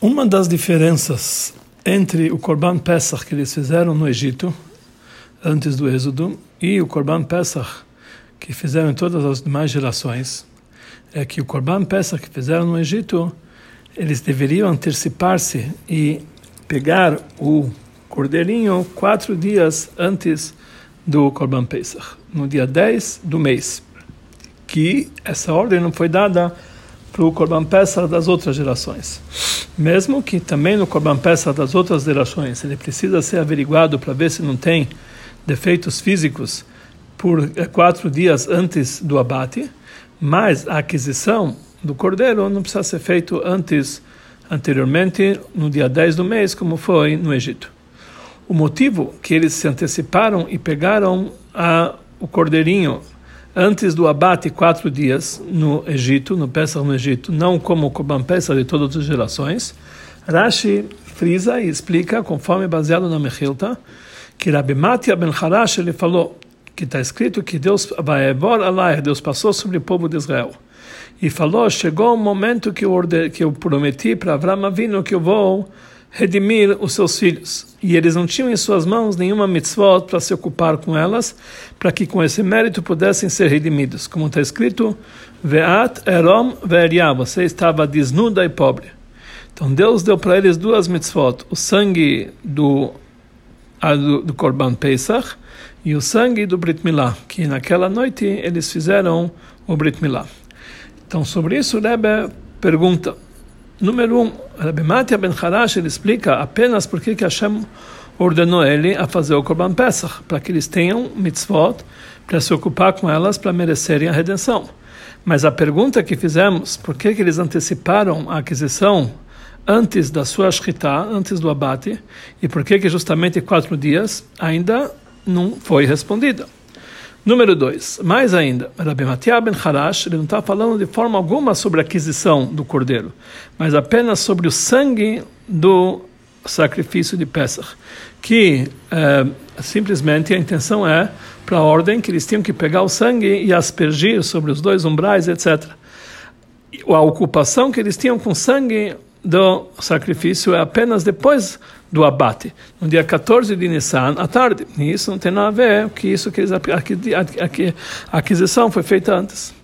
Uma das diferenças entre o Korban Pesach que eles fizeram no Egito, antes do Êxodo, e o Korban Pesach que fizeram em todas as demais gerações, é que o Korban Pesach que fizeram no Egito, eles deveriam antecipar-se e pegar o cordeirinho quatro dias antes do Korban Pesach, no dia 10 do mês, que essa ordem não foi dada para o Korban Pesach das outras gerações. Mesmo que também no Korban Pesach das outras gerações ele precisa ser averiguado para ver se não tem defeitos físicos por eh, quatro dias antes do abate, mas a aquisição do cordeiro não precisa ser feito antes, anteriormente, no dia 10 do mês, como foi no Egito. O motivo que eles se anteciparam e pegaram a, o cordeirinho antes do abate quatro dias no Egito, no Pesach no Egito, não como o Korban Pesach de todas as gerações. Rashi frisa e explica, conforme baseado na Mechilta, que Rabbi Matia ben Harash ele falou que está escrito que Deus Deus passou sobre o povo de Israel e falou chegou o momento que eu, orde, que eu prometi para Avram Avinu que eu vou redimir os seus filhos. E eles não tinham em suas mãos nenhuma mitzvot para se ocupar com elas, para que com esse mérito pudessem ser redimidos. Como está escrito, Ve'at erom ve'eria, você estava desnuda e pobre. Então Deus deu para eles duas mitzvot, o sangue do, do, Korban Pesach e o sangue do Brit Milá, que naquela noite eles fizeram o Brit Milá. Então sobre isso Rebbe pergunta, Número um, Rabbi Matia ben Harash ele explica apenas por que Hashem ordenou ele a fazer o Korban Pesach, para que eles tenham mitzvot, para se ocupar com elas, para merecerem a redenção. Mas a pergunta que fizemos, por que, que eles anteciparam a aquisição antes da sua shkita, antes do abate, e por que, que justamente quatro dias, ainda não foi respondida. Número 2. Mais ainda, Rabbi Matia ben Harash ele não está falando de forma alguma sobre a aquisição do cordeiro, mas apenas sobre o sangue do sacrifício de Pesach, que é, simplesmente a intenção é para a ordem que eles tinham que pegar o sangue e aspergir sobre os dois umbrais, etc. A ocupação que eles tinham com sangue do sacrifício é apenas depois do abate, no dia 14 de Nissan, à tarde. E isso não tem nada a ver com isso que a aquisição foi feita antes.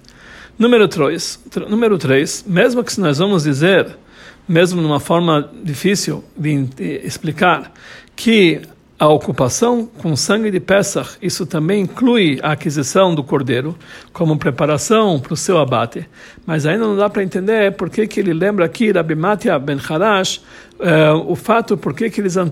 Número 3, número 3 mesmo que nós vamos dizer, mesmo numa forma difícil de explicar, que a ocupação com sangue de Pesach, isso também inclui a aquisição do cordeiro como preparação para o seu abate, mas ainda não dá para entender por que, que ele lembra aqui Rabbi Matia ben Harash uh, o fato por que, que, eles, uh,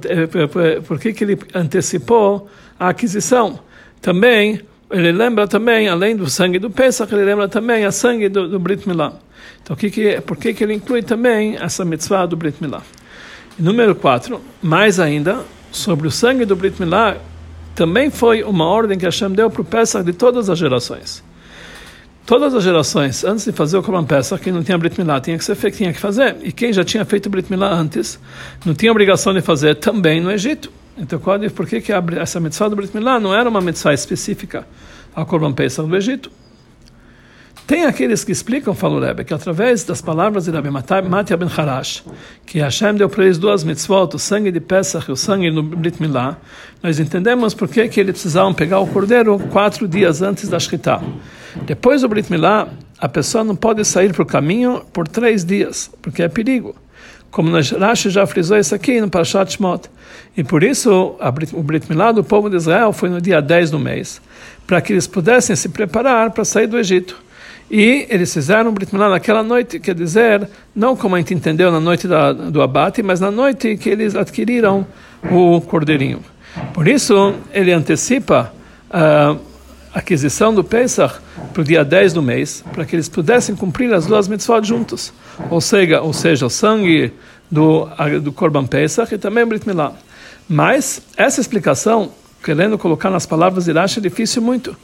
por que, que ele antecipou a aquisição. Também, ele lembra também, além do sangue do Pesach, ele lembra também a sangue do, do Brit Milá. Então, que que, por que, que ele inclui também essa mitzvah do Brit Milá? número 4, mais ainda, sobre o sangue do Brit Milá também foi uma ordem que Hashem deu para o Pesach de todas as gerações. Todas as gerações, antes de fazer o Korban Pesach, quem não tinha Brit Milá tinha que, ser, tinha que fazer. E quem já tinha feito Brit Milá antes, não tinha obrigação de fazer também no Egito. Então, por que, que essa mitzvah do Brit Milá não era uma mitzvah específica ao Korban Pesach do Egito? Tem aqueles que explicam, falou Rebbe, que através das palavras de Rabbi Matya ben Harash, que Hashem deu para eles duas mitzvot, o sangue de Pesach e o sangue no Brit Milá, nós entendemos por que, eles precisavam pegar o cordeiro quatro dias antes da Shkita. Depois do Brit Milá, a pessoa não pode sair para o caminho por três dias, porque é perigo. Como Rashi já frisou isso aqui no Parashat Shmot. E por isso, o Brit Milá do povo de Israel foi no dia 10 do mês, para que eles pudessem se preparar para sair do Egito. E eles fizeram Brit Milá naquela noite, quer dizer, não como a gente entendeu na noite da, do abate, mas na noite que eles adquiriram o cordeirinho. Por isso, ele antecipa a aquisição do Pesach para o dia 10 do mês, para que eles pudessem cumprir as duas mitzvot juntos. Ou seja, ou seja o sangue do, do Korban Pesach e também Brit Milá. Mas essa explicação, querendo colocar nas palavras de Rashi, é difícil muito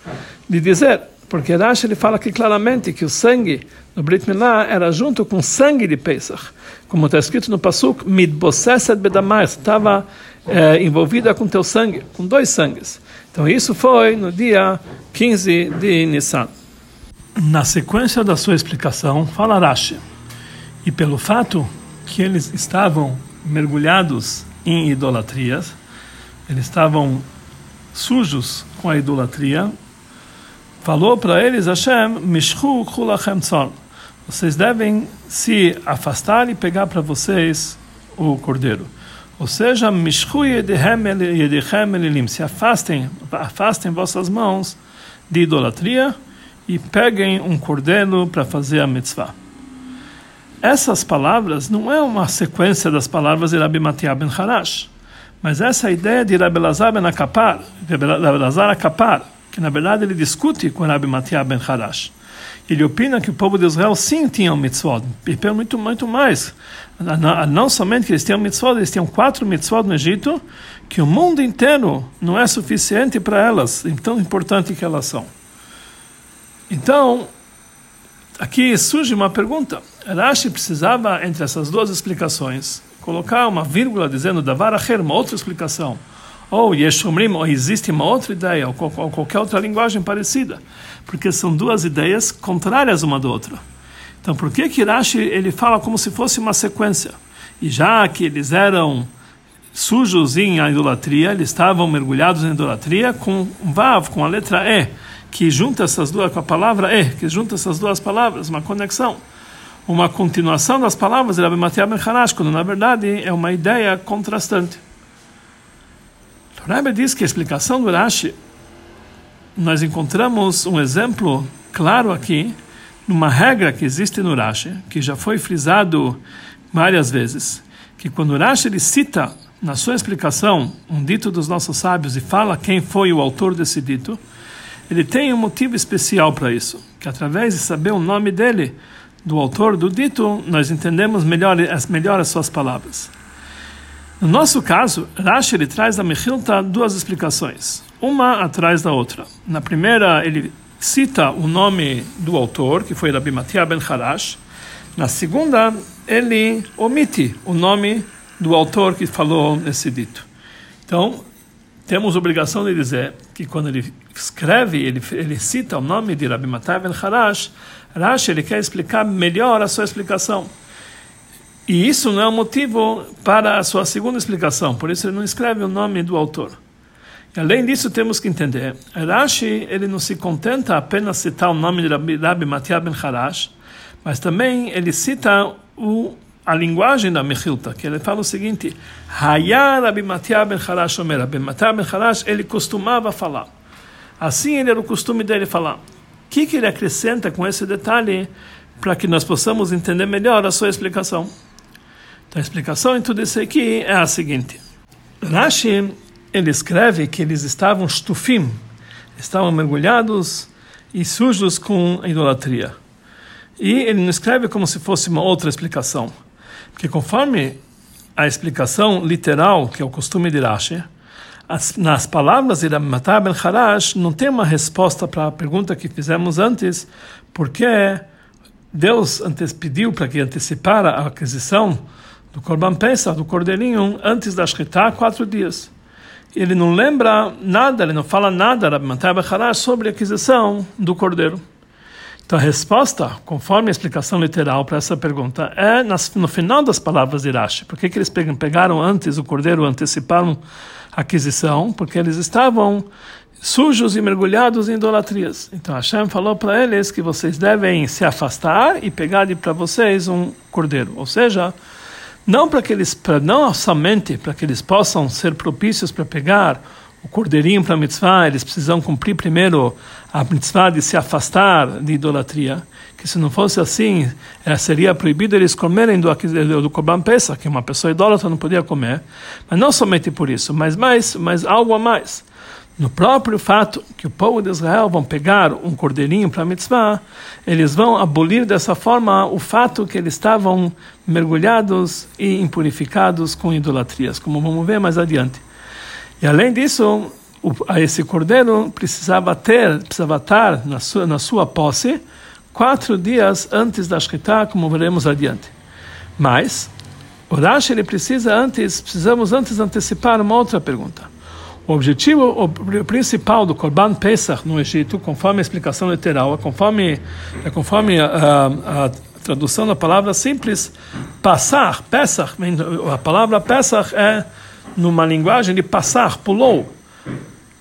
de dizer. Porque Rashi ele fala aqui claramente que o sangue no Brit Milá era junto com o sangue de Pesach. Como está escrito no Pasuk, Midboseset Bedamar, estava é, envolvida com teu sangue, com dois sangues. Então isso foi no dia 15 de Nissan. Na sequência da sua explicação, fala Rashi. E pelo fato que eles estavam mergulhados em idolatrias, eles estavam sujos com a idolatria, falou para eles Hashem, Mishchu Kulachem Tzon, vocês devem se afastar e pegar para vocês o cordeiro. Ou seja, Mishchu Yedechem Elilim, se afastem, afastem vossas mãos de idolatria e peguem um cordeiro para fazer a mitzvah. Essas palavras não é uma sequência das palavras de Rabbi Matiah ben Harash, mas essa ideia de Rabbi Lazar ben Akapar, Rabbi Lazar Akapar, que na verdade ele discute com Rabbi Matiah ben Harash. Ele opina que o povo de Israel sim tinha um mitzvot, e muito, muito mais. Não somente que eles tinham mitzvot, eles tinham quatro mitzvot no Egito, que o mundo inteiro não é suficiente para elas, tão importante que elas são. Então, aqui surge uma pergunta. Rashi precisava, entre essas duas explicações, colocar uma vírgula dizendo Davar Acher, uma outra explicação. Ou Yeshomrim, ou existe uma outra ideia, ou qualquer outra linguagem parecida. Porque são duas ideias contrárias uma da outra. Então, por que que Rashi ele fala como se fosse uma sequência? E já que eles eram sujos em idolatria, eles estavam mergulhados em idolatria com vav, com a letra E que junta essas duas com a palavra é, que junta essas duas palavras, uma conexão, uma continuação das palavras de Rabbi Harash, quando na verdade é uma ideia contrastante. O Rebbe diz que a explicação do Rashi, nós encontramos um exemplo claro aqui, numa regra que existe no Rashi, que já foi frisado várias vezes, que quando o Rashi ele cita na sua explicação um dito dos nossos sábios e fala quem foi o autor desse dito, ele tem um motivo especial para isso, que através de saber o nome dele, do autor do dito, nós entendemos melhor, melhor as suas palavras. No nosso caso, Rashi ele traz da Mechilta duas explicações, uma atrás da outra. Na primeira, ele cita o nome do autor, que foi Rabbi Matia ben Harash. Na segunda, ele omite o nome do autor que falou nesse dito. Então, temos obrigação de dizer que quando ele escreve, ele, ele cita o nome de Rabbi Matai ben Harash, Rashi ele quer explicar melhor a sua explicação. E isso não é um motivo para a sua segunda explicação, por isso ele não escreve o nome do autor. E além disso, temos que entender, Rashi ele não se contenta apenas citar o nome de Rabbi, Rabbi ben Harash, mas também ele cita o a linguagem da Mechilta, que ele fala o seguinte: Hayar Rabbi Matia ben Harash Omer, Rabbi Matia ben Harash, ele costumava falar. Assim ele era o costume dele falar. O que, que ele acrescenta com esse detalhe para que nós possamos entender melhor a sua explicação? Então a explicação em tudo isso aqui é a seguinte: Rashi ele escreve que eles estavam stufim, estavam mergulhados e sujos com a idolatria. E ele não escreve como se fosse uma outra explicação. Porque conforme a explicação literal, que é o costume de Rashi, as, nas palavras de Matar Ben Harash não tem uma resposta para a pergunta que fizemos antes, porque Deus antes pediu para que antecipara a aquisição do Korban Pesach, do cordeirinho, antes da Shkita, quatro dias. Ele não lembra nada, ele não fala nada, Rabbi Matar Ben Harash, sobre a aquisição do cordeiro. Então a resposta, conforme a explicação literal para essa pergunta, é no final das palavras de Rashi. Por que, que eles pegaram antes o cordeiro, anteciparam a aquisição? Porque eles estavam sujos e mergulhados em idolatrias. Então Hashem falou para eles que vocês devem se afastar e pegar para vocês um cordeiro. Ou seja, não para que eles, não somente para que eles possam ser propícios para pegar o cordeirinho para a mitzvah, eles precisam cumprir primeiro a mitzvah de se afastar de idolatria, que se não fosse assim, eh, seria proibido eles comerem do, do Korban Pesach, que uma pessoa idólatra não podia comer, mas não somente por isso, mas mais, mas algo a mais. No próprio fato que o povo de Israel vão pegar um cordeirinho para a mitzvah, eles vão abolir dessa forma o fato que eles estavam mergulhados e impurificados com idolatrias, como vamos ver mais adiante. E além disso, o, esse cordeiro precisava ter, precisava estar na sua, na sua posse quatro dias antes da Shkita, como veremos adiante. Mas, o Rashi ele precisa antes, precisamos antes antecipar uma outra pergunta. O objetivo o principal do Korban Pesach no Egito, conforme a explicação literal, é conforme, conforme a, a, a tradução da palavra simples, passar, Pesach, a palavra Pesach é numa linguagem de passar, pulou.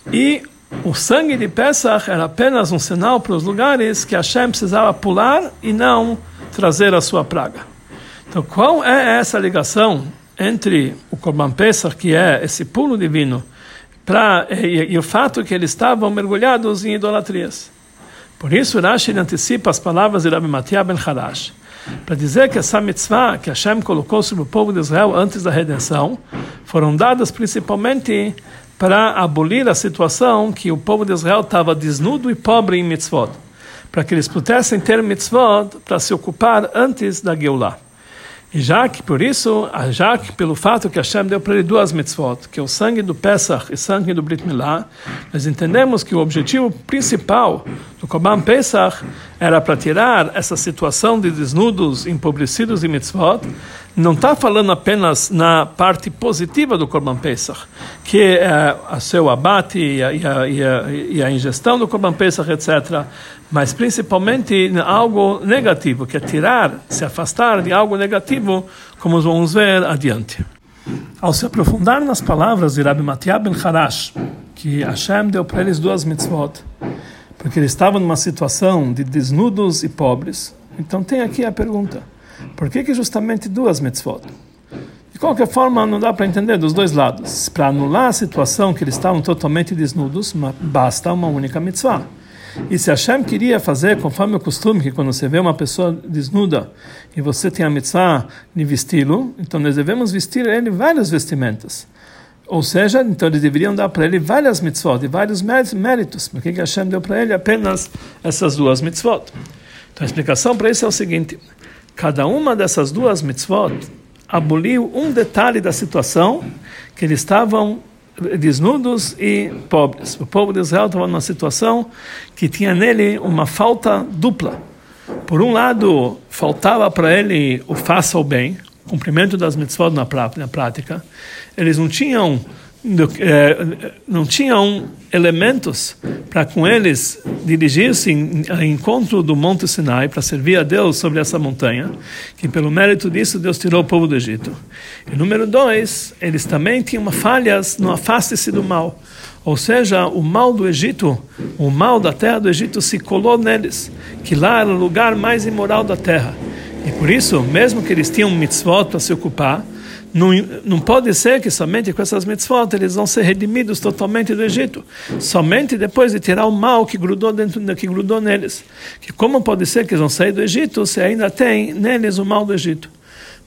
E o sangue de Pesach era apenas um sinal para os lugares que Hashem precisava pular e não trazer a sua praga. Então, qual é essa ligação entre o Korban Pesach, que é esse pulo divino, pra, e, e o fato que eles estavam mergulhados em idolatrias? Por isso, Rashi antecipa as palavras de Rabbi Matiah ben Harash, para dizer que essa mitzvah que Hashem colocou sobre o povo de Israel antes da redenção foram dadas principalmente para abolir a situação que o povo de Israel estava desnudo e pobre em mitzvot, para que eles pudessem ter mitzvot para se ocupar antes da Geulah. Já que por isso, já que pelo fato que Hashem deu para ele duas mitzvot, que é o sangue do Pesach e o sangue do Brit Milá, nós entendemos que o objetivo principal do Korban Pesach era para tirar essa situação de desnudos, empobrecidos e mitzvot, não está falando apenas na parte positiva do Korban Pesach, que é o seu abate e a, e, a, e, a, e a, ingestão do Korban Pesach, etc., mas principalmente em algo negativo, que é tirar, se afastar de algo negativo, como vamos ver adiante. Ao se aprofundar nas palavras de Rabbi Matiah ben Harash, que Hashem deu para eles duas mitzvot, porque eles estavam numa situação de desnudos e pobres, então tem aqui a pergunta por que, que justamente duas mitzvot? De qualquer forma, não dá para entender dos dois lados. Para anular a situação que eles estavam totalmente desnudos, basta uma única mitzvah. E se Hashem queria fazer conforme o costume, que quando você vê uma pessoa desnuda e você tem a mitzvah de vesti-lo, então nós devemos vestir ele várias vestimentas. Ou seja, então eles deveriam dar para ele várias mitzvot e vários méritos. Por que Hashem deu para ele apenas essas duas mitzvot? Então a explicação para isso é o seguinte: Cada uma dessas duas mitzvot aboliu um detalhe da situação que eles estavam desnudos e pobres. O povo de Israel estava numa situação que tinha nele uma falta dupla. Por um lado, faltava para ele o faça o bem, cumprimento das mitzvot na prática. Eles não tinham é, não tinham elementos para com eles dirigir-se ao encontro do Monte Sinai para servir a Deus sobre essa montanha, que pelo mérito disso Deus tirou o povo do Egito. E número dois, eles também tinham falhas no afaste-se do mal. Ou seja, o mal do Egito, o mal da terra do Egito se colou neles, que lá era o lugar mais imoral da terra. E por isso, mesmo que eles tinham mitzvot para se ocupar, não, não pode ser que somente com essas mitzvot eles vão ser redimidos totalmente do Egito. Somente depois de tirar o mal que grudou dentro que grudou neles. Que como pode ser que eles vão sair do Egito se ainda tem neles o mal do Egito?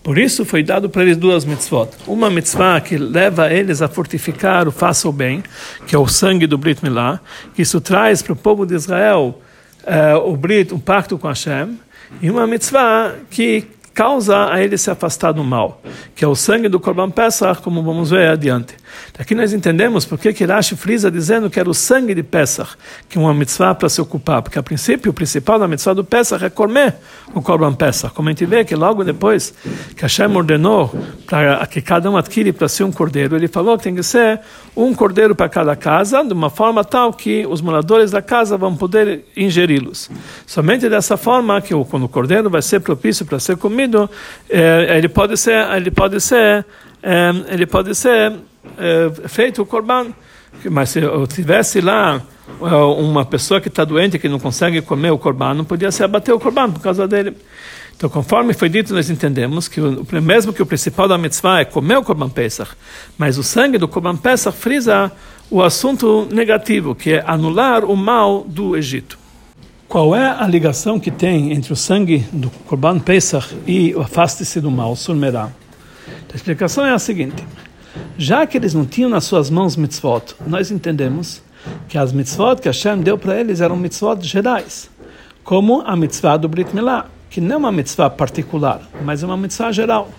Por isso foi dado para eles duas mitzvot. Uma mitzvah que leva eles a fortificar o faça o bem, que é o sangue do Brit Milá, que isso traz para o povo de Israel uh, o Brit, um pacto com Hashem, e uma mitzvah que causa a ele se afastar do mal, que é o sangue do Korban Pesach, como vamos ver adiante. Aqui nós entendemos porque que Rashi frisa dizendo que era o sangue de Pesach, que é uma mitzvah para se ocupar, porque a princípio o principal da mitzvah do Pesach é comer o Korban Pesach. Como a gente vê que logo depois que Hashem ordenou para que cada um adquire para si um cordeiro, ele falou que tem que ser um cordeiro para cada casa, de uma forma tal que os moradores da casa vão poder ingeri-los. Somente dessa forma que quando o cordeiro vai ser propício para ser comido, eh, ele pode ser, ele pode ser, eh, ele pode ser é, feito o corban. Mas se eu tivesse lá é, uma pessoa que está doente que não consegue comer o corban, não podia se abater o corban por causa dele. Então, conforme foi dito, nós entendemos que o, mesmo que o principal da mitzvah é comer o Korban Pesach, mas o sangue do Korban Pesach frisa o assunto negativo, que é anular o mal do Egito. Qual é a ligação que tem entre o sangue do Korban Pesach e o afaste-se do mal, Surmerá? A explicação é a seguinte. Já que eles não tinham nas suas mãos mitzvot, nós entendemos que as mitzvot que Hashem deu para eles eram mitzvot gerais, como a mitzvah do Brit Milá, que não é uma mitzvah particular, mas é uma mitzvah geral.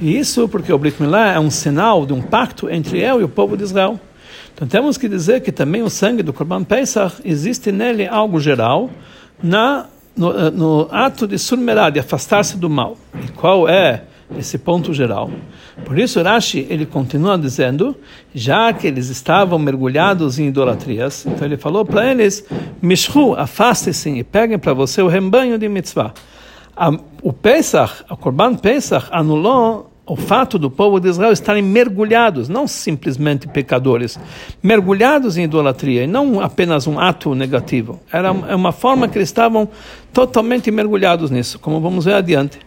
E isso porque o Brit Milá é um sinal de um pacto entre eu e o povo de Israel. Então temos que dizer que também o sangue do Korban Pesach existe nele algo geral na no, eh, no ato de surmerá, de afastar-se do mal. E qual é esse ponto geral. Por isso Rashi ele continua dizendo, já que eles estavam mergulhados em idolatrias, então ele falou para eles, Mishru, afastem-se e peguem para você o rebanho de mitzvah. o Pesach, o Korban Pesach, anulou o fato do povo de Israel estarem mergulhados, não simplesmente pecadores, mergulhados em idolatria, e não apenas um ato negativo. Era uma forma que eles estavam totalmente mergulhados nisso, como vamos ver adiante.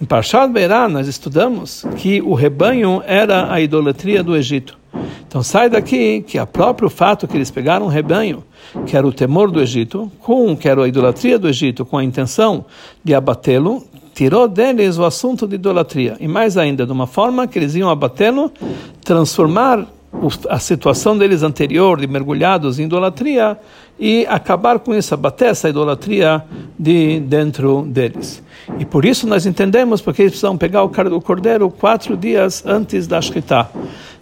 Em Parshat Beirá, nós estudamos que o rebanho era a idolatria do Egito. Então sai daqui que o próprio fato que eles pegaram um rebanho, que era o temor do Egito, com que era a idolatria do Egito, com a intenção de abatê-lo, tirou deles o assunto de idolatria. E mais ainda, de uma forma que eles iam abatê-lo, transformar a situação deles anterior, de mergulhados em idolatria, e acabar com isso, abater essa idolatria de dentro deles. E por isso nós entendemos porque eles precisam pegar o cordeiro quatro dias antes da Shkita.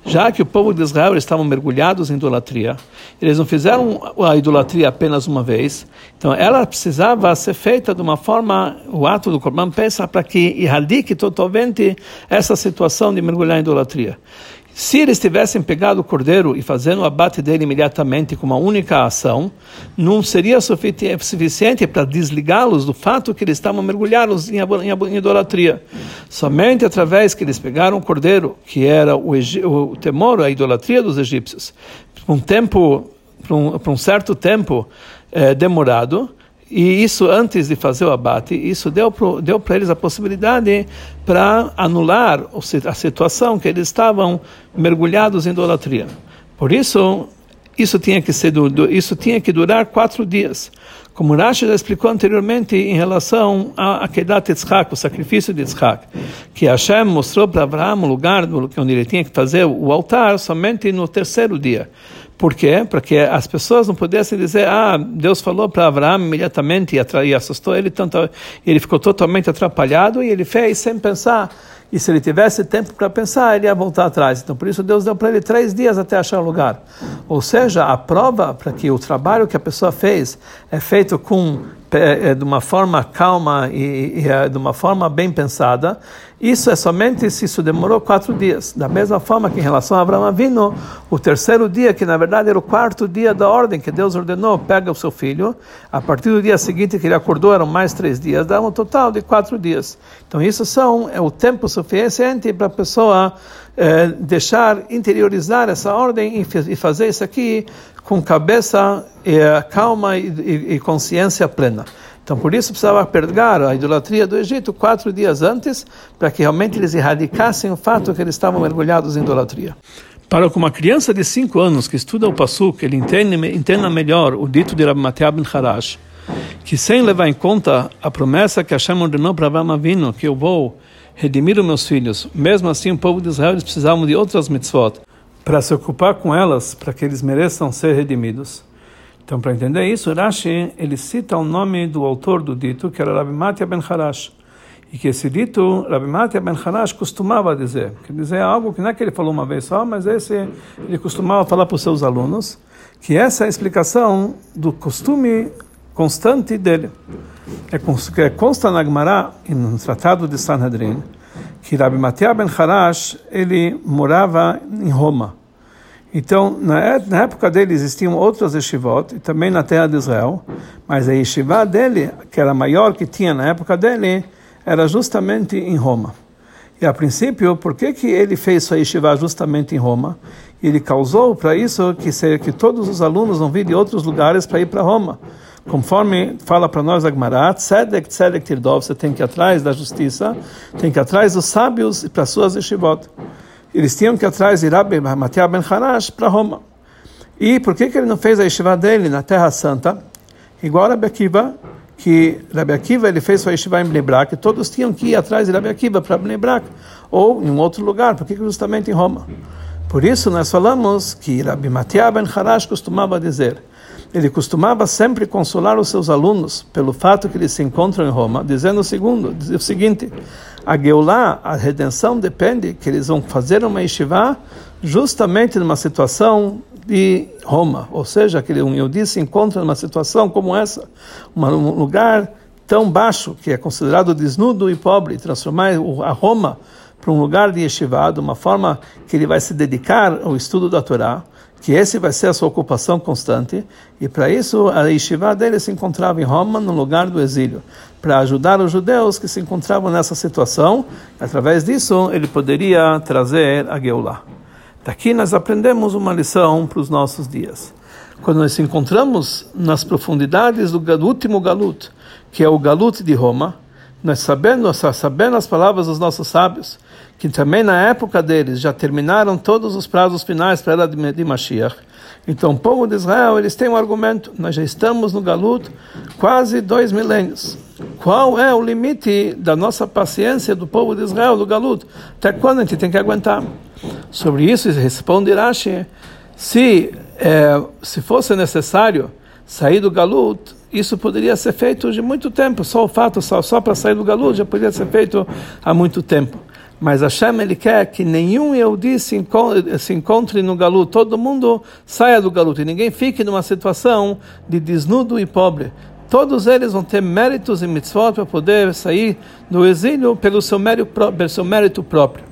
Já que o povo de Israel estavam mergulhados em idolatria, eles não fizeram a idolatria apenas uma vez, então ela precisava ser feita de uma forma, o ato do Corban Pesach, para que erradique totalmente essa situação de mergulhar em idolatria. Se eles tivessem pegado o cordeiro e fazendo o abate dele imediatamente com uma única ação, não seria suficiente para desligá-los do fato que eles estavam mergulhados em, idolatria. Somente através que eles pegaram o cordeiro, que era o, o temor, a idolatria dos egípcios, por um tempo, por um, por um certo tempo eh, demorado, e isso antes de fazer o abate, isso deu deu para eles a possibilidade para anular a situação que eles estavam mergulhados em idolatria. Por isso, isso tinha que ser isso tinha que durar quatro dias, como Rashi já explicou anteriormente em relação a Kedat Yitzhak, o sacrifício de Yitzhak, que Hashem mostrou para Abraão o lugar onde ele tinha que fazer o altar somente no terceiro dia. Por quê? Para que as pessoas não pudessem dizer, ah, Deus falou para Abraão imediatamente e assustou ele tanto, ele ficou totalmente atrapalhado e ele fez sem pensar. E se ele tivesse tempo para pensar, ele ia voltar atrás. Então, por isso, Deus deu para ele três dias até achar o lugar. Ou seja, a prova para que o trabalho que a pessoa fez é feito com é, de uma forma calma e, e, é, de uma forma bem pensada, isso é somente se isso demorou quatro dias. Da mesma forma que em relação a Abraão Avino, o terceiro dia, que na verdade era o quarto dia da ordem que Deus ordenou, pega o seu filho, a partir do dia seguinte que ele acordou eram mais três dias, dá um total de quatro dias. Então isso são, é o tempo suficiente para a pessoa é, deixar interiorizar essa ordem e, fazer isso aqui com cabeça calma e, e, e, consciência plena. Então, por isso precisava pegar a idolatria do Egito quatro dias antes, para que realmente eles erradicassem o fato que eles estavam mergulhados em idolatria. Para que uma criança de cinco anos que estuda o Passuk, ele entenda, entenda melhor o dito de Rabbi Mateah ben Harash, que sem levar em conta a promessa que Hashem ordenou para Abraham Avinu, que eu vou redimir os meus filhos, mesmo assim o povo de Israel eles precisavam de outras mitzvot, para se ocupar com elas, para que eles mereçam ser redimidos. Então, para entender isso, Rashi ele cita o nome do autor do dito, que era Rabbi Matya ben Harash, e que esse dito, Rabbi Matya ben Harash costumava dizer, quer dizer algo que não é que ele falou uma vez só, mas esse ele costumava falar para os seus alunos, que essa é a explicação do costume constante dele. É, consta na Gemara, no Tratado de Sanhedrin, que Rabbi Matia ben Harash, ele morava em Roma. Então, na, na época dele existiam outras yeshivot, e também na terra de Israel, mas a yeshiva dele, que era a maior que tinha na época dele, era justamente em Roma. E a princípio, por que, que ele fez sua yeshiva justamente em Roma? Ele causou para isso que, que todos os alunos vão vir de outros lugares para ir para Roma. Conforme fala para nós a Gemara, tzedek, tzedek tirdov, você tem que ir atrás da justiça, tem que ir atrás dos sábios e para suas yeshivot. Eles tinham que ir atrás Rabbi Matiah ben Harash para Roma. E por que, que ele não fez a yeshiva dele na Terra Santa? Igual Rabbi Akiva, que Rabbi Akiva ele fez sua yeshiva em Bnei todos tinham que ir atrás de Rabbi Akiva para Bnei ou em um outro lugar, por que justamente em Roma? Por isso nós falamos que Rabbi Matiah ben Harash costumava dizer ele costumava sempre consolar os seus alunos pelo fato que eles se encontram em Roma, dizendo o, segundo, o seguinte: a Geulah, a redenção depende que eles vão fazer uma yeshiva justamente numa situação de Roma, ou seja, que um Yehudi se encontra numa situação como essa, um lugar tão baixo que é considerado desnudo e pobre, transformar a Roma para um lugar de yeshiva, de uma forma que ele vai se dedicar ao estudo da Torá. Que esse vai ser a sua ocupação constante, e para isso a yeshiva dele se encontrava em Roma, no lugar do exílio, para ajudar os judeus que se encontravam nessa situação, através disso ele poderia trazer a Geulah. Daqui nós aprendemos uma lição para os nossos dias. Quando nós se encontramos nas profundidades do último galut, que é o galut de Roma, nós sabendo, sabendo as palavras dos nossos sábios, que também na época deles já terminaram todos os prazos finais para a era de, Mashiach. Então, o povo de Israel, eles têm um argumento, nós já estamos no Galut quase dois milênios. Qual é o limite da nossa paciência do povo de Israel, do Galut? Até quando a gente tem que aguentar? Sobre isso, responde Rashi, se, é, se fosse necessário sair do Galut, isso poderia ser feito de muito tempo, só o fato, só, só para sair do Galut, já poderia ser feito há muito tempo. Mas Hashem ele quer que nenhum Yehudi se encontre, se encontre no galuto, todo mundo saia do galuto e ninguém fique numa situação de desnudo e pobre. Todos eles vão ter méritos e mitzvot para poder sair do exílio pelo seu mérito, pelo seu mérito próprio.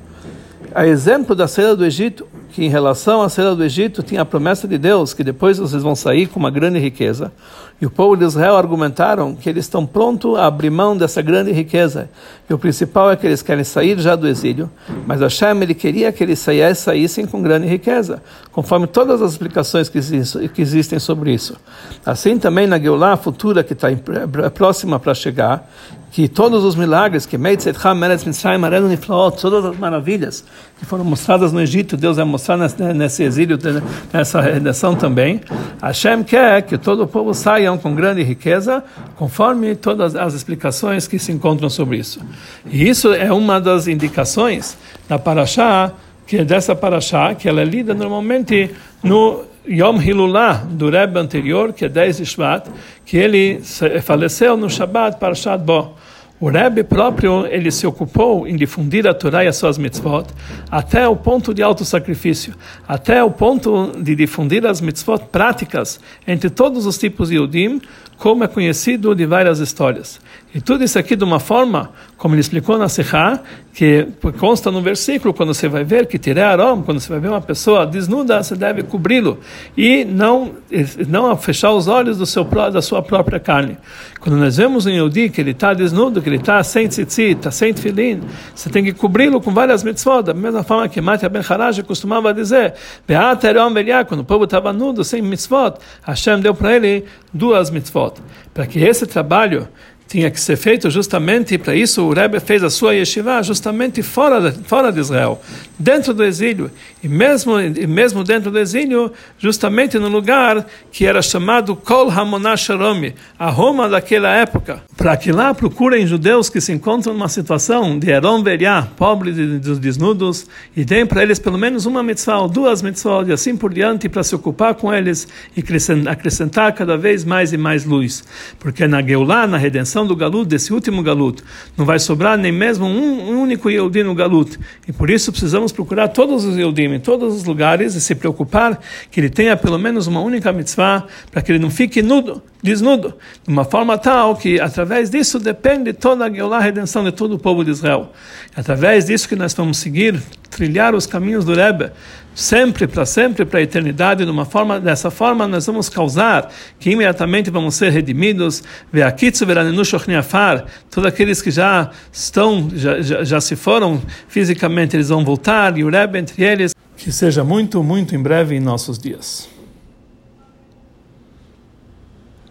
A exemplo da saída do Egito, que em relação à saída do Egito tinha a promessa de Deus que depois vocês vão sair com uma grande riqueza. E o povo de Israel argumentaram que eles estão prontos a abrir mão dessa grande riqueza. E o principal é que eles querem sair já do exílio, mas Hashem ele queria que eles saíssem com grande riqueza, conforme todas as explicações que existem sobre isso. Assim também na Geulah futura que está próxima para chegar, que todos os milagres que todas as maravilhas que foram mostradas no Egito, Deus vai mostrar nesse exílio, nessa redenção também. Hashem quer que todo o povo saiam com grande riqueza, conforme todas as explicações que se encontram sobre isso. E isso é uma das indicações da Parashá, que é dessa Parashá, que ela é lida normalmente no Yom Hilulah do Rebbe anterior, que é 10 de Shvat, que ele faleceu no Shabbat Parashat Bo. O Rebbe próprio ele se ocupou em difundir a Torá e as suas mitzvot até o ponto de auto sacrifício, até o ponto de difundir as mitzvot práticas entre todos os tipos de Yudim, como é conhecido de várias histórias. E tudo isso aqui de uma forma, como ele explicou na Sechá, que consta no versículo, quando você vai ver que tirei aroma, quando você vai ver uma pessoa desnuda, você deve cobri-lo e não não fechar os olhos do seu da sua própria carne. Quando nós vemos um Yehudi que ele está desnudo, que ele está sem tzitzit, está sem tefilin, você tem que cobri-lo com várias mitzvot, da mesma forma que Matya Ben Haraj costumava dizer, quando o povo estava nudo, sem mitzvot, Hashem deu para ele duas mitzvot. Para que esse trabalho tinha que ser feito justamente para isso o Rebbe fez a sua yeshiva justamente fora de, fora de Israel, dentro do exílio. E mesmo e mesmo dentro do exílio, justamente no lugar que era chamado Kol Hamonash a Roma daquela época, para que lá procurem judeus que se encontram numa situação de Erom Veriá, pobre dos desnudos, e deem para eles pelo menos uma mitzvah ou duas mitzvah e assim por diante para se ocupar com eles e acrescentar cada vez mais e mais luz, porque na Geulah, na redenção do galuto, desse último galuto, não vai sobrar nem mesmo um único Yehudim no galuto. E por isso precisamos procurar todos os Yehudim em todos os lugares e se preocupar que ele tenha pelo menos uma única mitzvah, para que ele não fique nudo, desnudo, de uma forma tal que através disso depende toda a redenção de todo o povo de Israel. Através disso que nós vamos seguir, trilhar os caminhos do Rebbe, sempre, para sempre, para a eternidade, de uma forma, dessa forma nós vamos causar que imediatamente vamos ser redimidos, todos aqueles que já estão, já, já, já se foram fisicamente, eles vão voltar, e o Rebbe entre eles, que seja muito, muito em breve em nossos dias.